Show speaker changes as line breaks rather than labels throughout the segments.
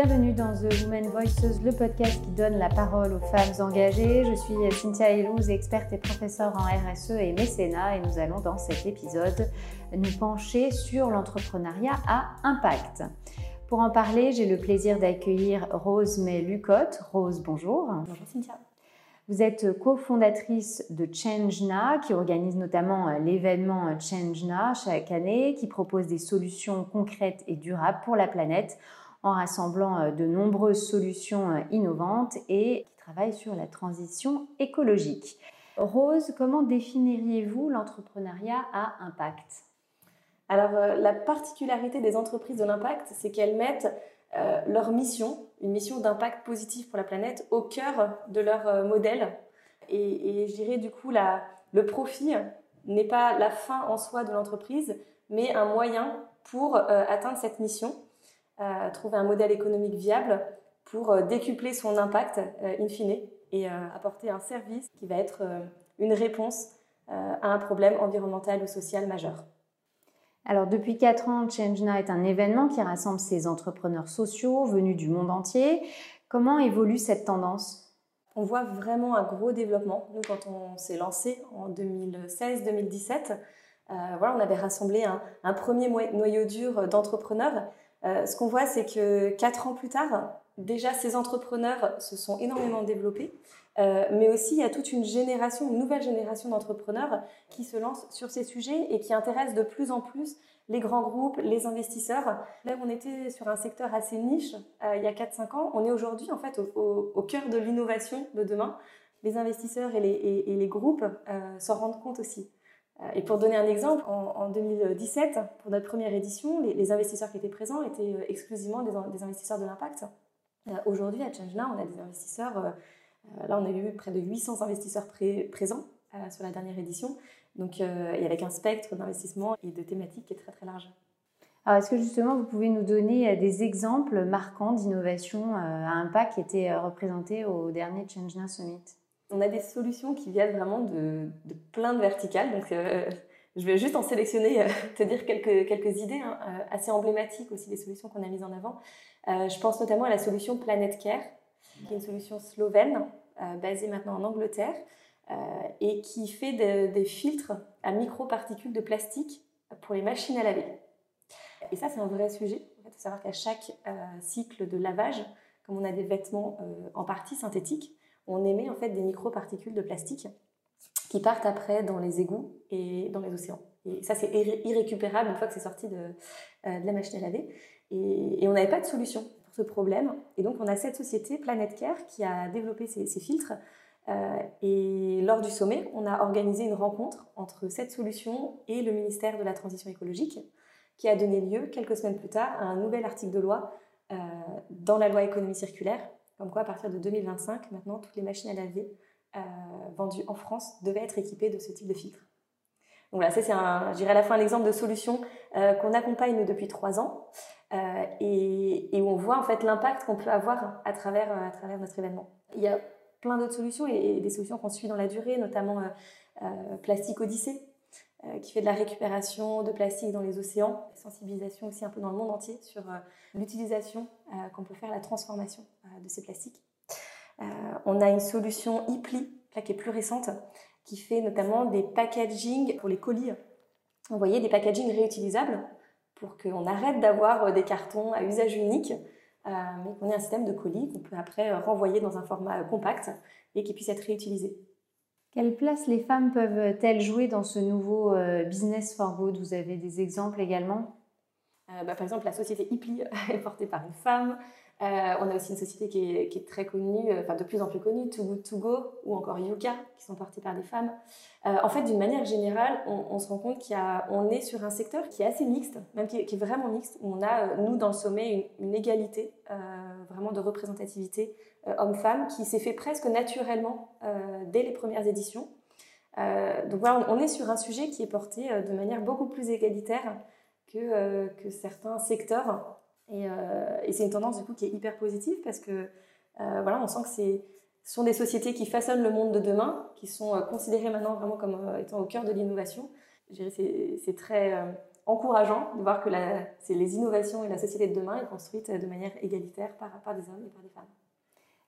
Bienvenue dans The Women Voices, le podcast qui donne la parole aux femmes engagées. Je suis Cynthia Elouz, experte et professeure en RSE et mécénat, et nous allons dans cet épisode nous pencher sur l'entrepreneuriat à impact. Pour en parler, j'ai le plaisir d'accueillir Rose May Lucotte. Rose, bonjour.
Bonjour Cynthia.
Vous êtes cofondatrice de ChangeNA, qui organise notamment euh, l'événement ChangeNA chaque année, qui propose des solutions concrètes et durables pour la planète en rassemblant euh, de nombreuses solutions euh, innovantes et qui travaille sur la transition écologique. Rose, comment définiriez-vous l'entrepreneuriat à impact?
Alors, euh, la particularité des entreprises de l'impact, c'est qu'elles mettent leur mission, une mission d'impact positif pour la planète, au cœur de leur modèle. Et, je dirais du coup, le profit n'est pas la fin en soi de l'entreprise, mais un moyen pour atteindre cette mission trouver un modèle économique viable pour euh, décupler son impact euh, in fine et euh, apporter un service qui va être une réponse à un problème environnemental ou social majeur.
Alors depuis 4 ans, ChangeNA est un événement qui rassemble ces entrepreneurs sociaux venus du monde entier. Comment évolue cette tendance?
On voit vraiment un gros développement. Nous, quand on s'est lancé en 2016-2017, voilà, on avait rassemblé un, un premier noyau dur d'entrepreneurs euh, ce qu'on voit, c'est que quatre ans plus tard, déjà ces entrepreneurs se sont énormément développés, euh, mais aussi il y a toute une génération, une nouvelle génération d'entrepreneurs qui se lancent sur ces sujets et qui intéressent de plus en plus les grands groupes, les investisseurs. Là on était sur un secteur assez niche euh, il y a 4-5 ans, on est aujourd'hui en fait au, cœur de l'innovation de demain. Les investisseurs et les groupes s'en rendent compte aussi. Euh, et pour donner un exemple, en, 2017, pour notre première édition, les, investisseurs qui étaient présents étaient euh, exclusivement des, investisseurs de l'impact. Euh, aujourd'hui, à ChangeNow, on a des investisseurs, là on a eu près de 800 investisseurs présents sur la dernière édition, donc, et avec un spectre d'investissement et de thématiques qui est très très large.
Alors, est-ce que justement vous pouvez nous donner des exemples marquants d'innovation à impact qui étaient représentés au dernier ChangeNow Summit?
On a des solutions qui viennent vraiment de, plein de verticales. Donc, euh, je vais juste en sélectionner, euh, te dire quelques, idées hein, euh, assez emblématiques aussi des solutions qu'on a mises en avant. je pense notamment à la solution Planet Care, qui est une solution slovène basée maintenant en Angleterre et qui fait des filtres à microparticules de plastique pour les machines à laver. Et ça, c'est un vrai sujet. Il faut savoir qu'à chaque cycle de lavage, comme on a des vêtements en partie synthétiques, on émet en fait des microparticules de plastique qui partent après dans les égouts et dans les océans. Et ça, c'est irrécupérable une fois que c'est sorti de, euh, la machine à laver. Et, on n'avait pas de solution pour ce problème. Et donc, on a cette société, Planet Care, qui a développé ces, filtres. Euh, et lors du sommet, on a organisé une rencontre entre cette solution et le ministère de la Transition écologique, qui a donné lieu, quelques semaines plus tard, à un nouvel article de loi euh, dans la loi économie circulaire comme quoi, à partir de 2025, maintenant, toutes les machines à laver euh, vendues en France devaient être équipées de ce type de filtre. Donc voilà, ça c'est un, à la fois un exemple de solution euh, qu'on accompagne depuis trois ans euh, et, où on voit en fait l'impact qu'on peut avoir à travers, notre événement. Il y a plein d'autres solutions et, des solutions qu'on suit dans la durée, notamment Plastique Odyssée, qui fait de la récupération de plastique dans les océans, sensibilisation aussi un peu dans le monde entier sur euh, l'utilisation euh, qu'on peut faire, la transformation de ces plastiques. on a une solution ePli, qui est plus récente, qui fait notamment des packaging pour les colis. Vous voyez, des packaging réutilisables pour qu'on arrête d'avoir des cartons à usage unique, mais qu'on ait un système de colis qu'on peut après renvoyer dans un format compact et qui puisse être réutilisé.
Quelle place les femmes peuvent-elles jouer dans ce nouveau euh, business for good? Vous avez des exemples également?
Euh, bah, Par exemple, la société Ipli est portée par une femme. Euh, on a aussi une société qui est, très connue, enfin de plus en plus connue, Too Good To Go ou encore Yuka, qui sont portées par des femmes. en fait, d'une manière générale, on, se rend compte qu'on est sur un secteur qui est assez mixte, même qui est, vraiment mixte, où on a, nous, dans le sommet, une, égalité vraiment de représentativité euh, homme-femme qui s'est fait presque naturellement euh, dès les premières éditions. Euh, donc voilà, on, est sur un sujet qui est porté de manière beaucoup plus égalitaire que certains secteurs. Et, et c'est une tendance du coup qui est hyper positive parce que voilà, on sent que c'est ce sont des sociétés qui façonnent le monde de demain, qui sont considérées maintenant vraiment comme étant au cœur de l'innovation. C'est très encourageant de voir que c'est les innovations et la société de demain est construite de manière égalitaire par, des hommes et par des femmes.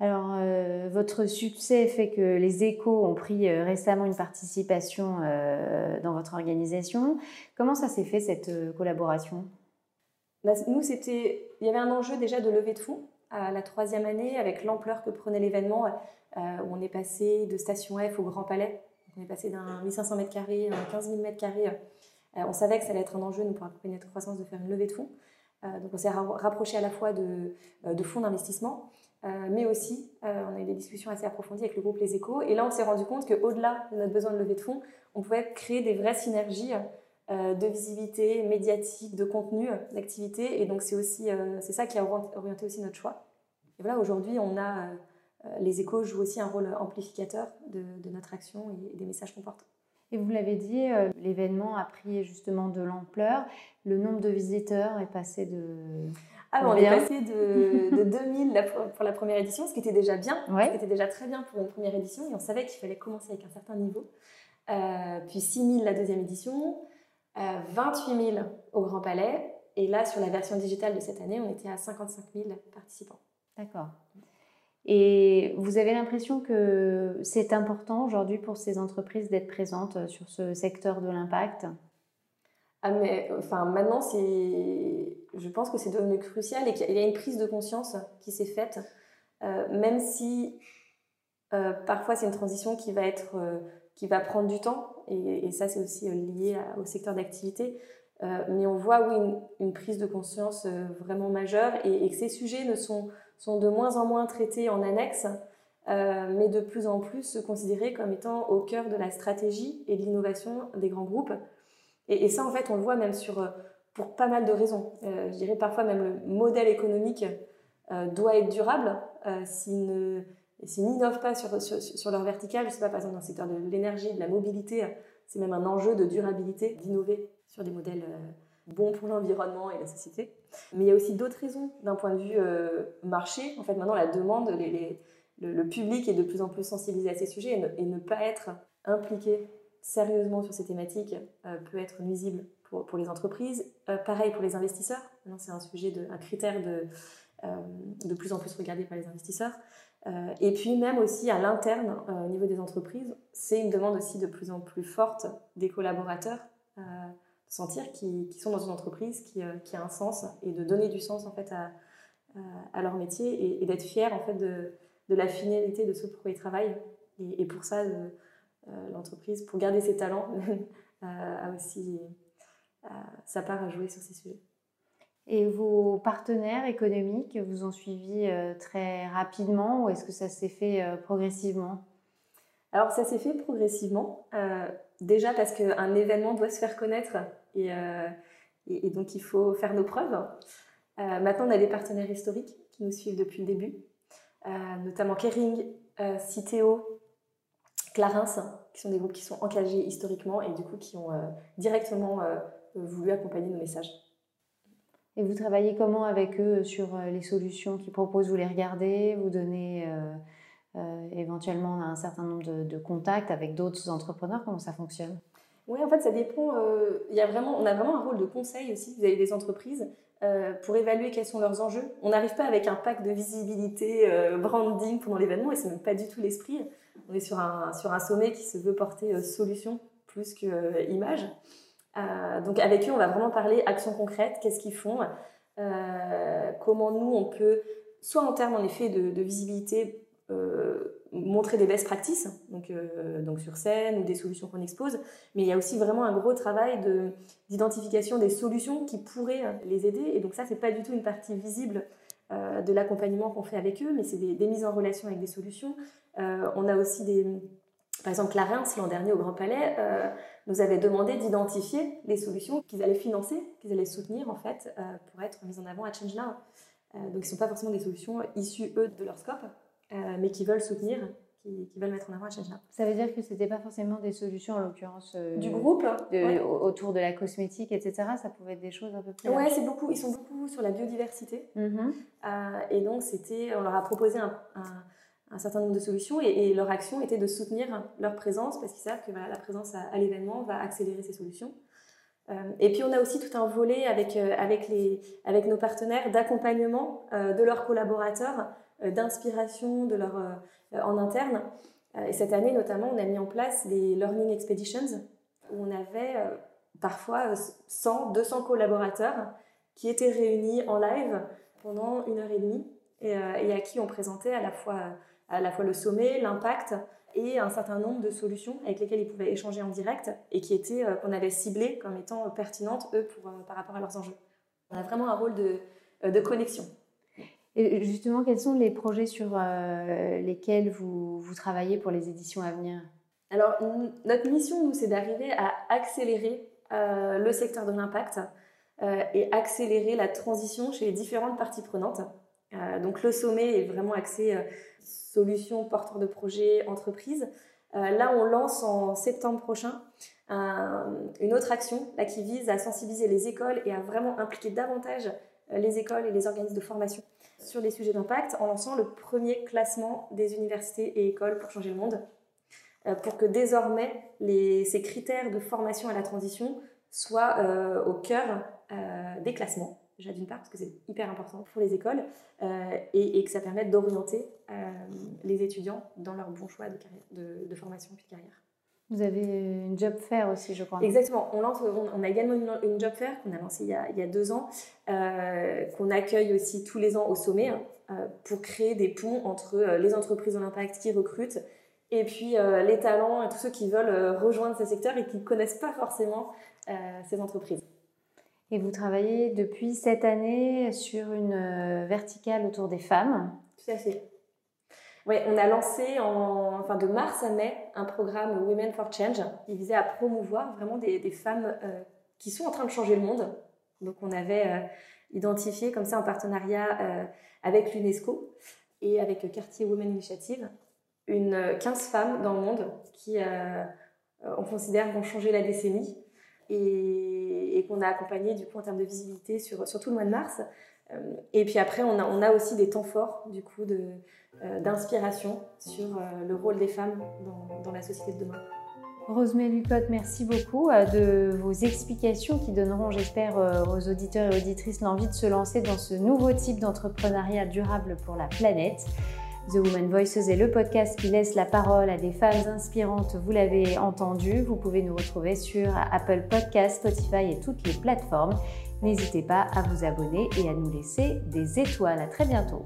Alors, euh, votre succès fait que les échos ont pris euh, récemment une participation euh, dans votre organisation. Comment ça s'est fait cette collaboration?
Nous, c'était, il y avait un enjeu déjà de levée de fonds à la troisième année avec l'ampleur que prenait l'événement où on est passé de Station F au Grand Palais. On est passé d'un 1500 m carrés à 15 000 m carrés. on savait que ça allait être un enjeu nous, pour accompagner notre croissance de faire une levée de fonds. donc, on s'est rapproché à la fois de, de fonds d'investissement euh, mais aussi, euh, on a eu des discussions assez approfondies avec le groupe Les Échos. Et là, on s'est rendu compte qu'au-delà de notre besoin de lever de fonds, on pouvait créer des vraies synergies euh, de visibilité médiatique, de contenu, d'activité. Et donc, c'est aussi, c'est ça qui a orienté aussi notre choix. Et voilà, aujourd'hui, on a les échos jouent aussi un rôle amplificateur de, de notre action et des messages qu'on porte.
Et vous l'avez dit, l'événement a pris justement de l'ampleur. Le nombre de visiteurs est passé de
ah, on est passé de, de 2000 pour la première édition, ce qui était déjà bien, ce qui était déjà très bien pour une première édition, et on savait qu'il fallait commencer avec un certain niveau. Euh, puis 6000 la deuxième édition, euh, 28 000 au Grand Palais, et là, sur la version digitale de cette année, on était à 55 000 participants.
D'accord. Et vous avez l'impression que c'est important aujourd'hui pour ces entreprises d'être présentes sur ce secteur de l'impact?
Ah, mais enfin, maintenant, c'est, je pense que c'est devenu crucial et qu'il y a une prise de conscience qui s'est faite, euh, même si euh, parfois c'est une transition qui va, être, euh, qui va prendre du temps, et, ça c'est aussi lié au secteur d'activité. mais on voit, une, prise de conscience vraiment majeure et, que ces sujets ne sont, sont de moins en moins traités en annexe, mais de plus en plus considérés comme étant au cœur de la stratégie et de l'innovation des grands groupes. Et, ça, en fait, on le voit même sur, euh, pour pas mal de raisons. Euh, je dirais parfois même le modèle économique euh, doit être durable s'ils ne s'ils n'innovent pas sur, sur, sur, leur verticale, je sais pas, par exemple dans le secteur de l'énergie, de la mobilité, c'est même un enjeu de durabilité d'innover sur des modèles bons pour l'environnement et la société. Mais il y a aussi d'autres raisons d'un point de vue marché. En fait, maintenant, la demande, le, public est de plus en plus sensibilisé à ces sujets et ne, et pas être impliqué sérieusement sur ces thématiques euh, peut être nuisible pour, pour les entreprises. Euh, pareil pour les investisseurs. C'est un sujet, de, un critère de, euh, de plus en plus regardé par les investisseurs. Et puis même aussi à l'interne, au niveau des entreprises, c'est une demande aussi de plus en plus forte des collaborateurs de sentir qu'ils sont dans une entreprise qui, qui, a un sens et de donner du sens en fait à, leur métier et, d'être fier en fait de, la finalité de ce pour quoi ils travaillent. Et, et pour ça, euh, l'entreprise, pour garder ses talents, a aussi sa part à jouer sur ces sujets.
Et vos partenaires économiques vous ont suivi euh, très rapidement ou est-ce que ça s'est fait euh, progressivement?
Alors ça s'est fait progressivement, déjà parce qu'un événement doit se faire connaître et, donc il faut faire nos preuves. maintenant on a des partenaires historiques qui nous suivent depuis le début, notamment Kering, Citeo, Clarins, qui sont des groupes qui sont engagés historiquement et du coup qui ont euh, directement euh, voulu accompagner nos messages.
Et vous travaillez comment avec eux sur euh, les solutions qu'ils proposent? Vous les regardez Vous donnez éventuellement un certain nombre de, contacts avec d'autres entrepreneurs? Comment ça fonctionne?
Oui, en fait, ça dépend. il y a vraiment, on a vraiment un rôle de conseil aussi avez des entreprises pour évaluer quels sont leurs enjeux. On n'arrive pas avec un pack de visibilité, branding pendant l'événement et c'est même pas du tout l'esprit on est sur un, sur un sommet qui se veut porter euh, solution plus que euh, image. Euh, donc avec eux, on va vraiment parler actions concrètes, qu'est-ce qu'ils font, comment nous, on peut, soit en termes en effet de, visibilité, montrer des best practices, donc, donc sur scène ou des solutions qu'on expose, mais il y a aussi vraiment un gros travail d'identification des solutions qui pourraient les aider. Et donc ça, c'est pas du tout une partie visible de l'accompagnement qu'on fait avec eux, mais c'est des, des, mises en relation avec des solutions, euh, on a aussi des... Par exemple, Clarins, l'an dernier au Grand Palais, euh, nous avait demandé d'identifier les solutions qu'ils allaient financer, qu'ils allaient soutenir en fait, euh, pour être mises en avant à Change Now. donc, ils ne sont pas forcément des solutions issues, eux, de leur scope, mais qui veulent soutenir qui, veulent mettre en avant à Change Now.
Ça veut dire que ce n'était pas forcément des solutions, en l'occurrence
du groupe,
autour de la cosmétique, etc. Ça pouvait être des choses un peu plus.
C'est beaucoup. Ils sont beaucoup sur la biodiversité, mm-hmm. et donc c'était, on leur a proposé un un certain nombre de solutions et, leur action était de soutenir leur présence parce qu'ils savent que la présence à, l'événement va accélérer ces solutions. et puis on a aussi tout un volet avec, avec, les, avec nos partenaires d'accompagnement de leurs collaborateurs, d'inspiration de leur, en interne. et cette année notamment, on a mis en place des Learning Expeditions où on avait parfois 100, 200 collaborateurs qui étaient réunis en live pendant une heure et demie et, à qui on présentait à la fois, à la fois le sommet, l'impact et un certain nombre de solutions avec lesquelles ils pouvaient échanger en direct et qui étaient euh, qu'on avait ciblées comme étant pertinentes eux pour, euh, par rapport à leurs enjeux. On a vraiment un rôle de, euh, de connexion.
Et justement, quels sont les projets sur lesquels vous, vous, travaillez pour les éditions à venir?
Alors, notre mission, nous, c'est d'arriver à accélérer le secteur de l'impact et accélérer la transition chez les différentes parties prenantes. Donc, le sommet est vraiment axé solutions, porteurs de projets, entreprises. Euh, là, on lance en septembre prochain une autre action qui vise à sensibiliser les écoles et à vraiment impliquer davantage euh, les écoles et les organismes de formation sur les sujets d'impact en lançant le premier classement des universités et écoles pour changer le monde, euh, pour que désormais ces critères de formation à la transition soient au cœur des classements déjà d'une part parce que c'est hyper important pour les écoles euh, et, que ça permette d'orienter euh, les étudiants dans leur bon choix de, de, formation puis de carrière.
Vous avez une job fair aussi, je crois.
Exactement. On, lance, on, a également une, job fair qu'on a lancée il y a, il y a deux ans, euh, qu'on accueille aussi tous les ans au sommet hein, pour créer des ponts entre les entreprises en impact qui recrutent et puis les talents et tous ceux qui veulent rejoindre ce secteur et qui ne connaissent pas forcément ces entreprises.
Et vous travaillez depuis cette année sur une euh, verticale autour des femmes.
Tout à fait. Oui, on a lancé en, enfin de mars à mai un programme Women for Change qui visait à promouvoir vraiment des, femmes euh, qui sont en train de changer le monde. Donc on avait euh, identifié comme ça en partenariat avec l'UNESCO et avec Quartier Women Initiative une 15 femmes dans le monde qui on considère vont changer la décennie et, qu'on a accompagné du coup en termes de visibilité sur, tout le mois de mars. Euh, et puis après, on a, on aussi des temps forts du coup euh, d'inspiration sur euh, le rôle des femmes dans, dans la société de demain.
Rosemée Lucotte, merci beaucoup de vos explications qui donneront, j'espère, aux auditeurs et auditrices l'envie de se lancer dans ce nouveau type d'entrepreneuriat durable pour la planète. The Woman Voices est le podcast qui laisse la parole à des femmes inspirantes, vous l'avez entendu. Vous pouvez nous retrouver sur Apple Podcasts, Spotify et toutes les plateformes. N'hésitez pas à vous abonner et à nous laisser des étoiles. À très bientôt.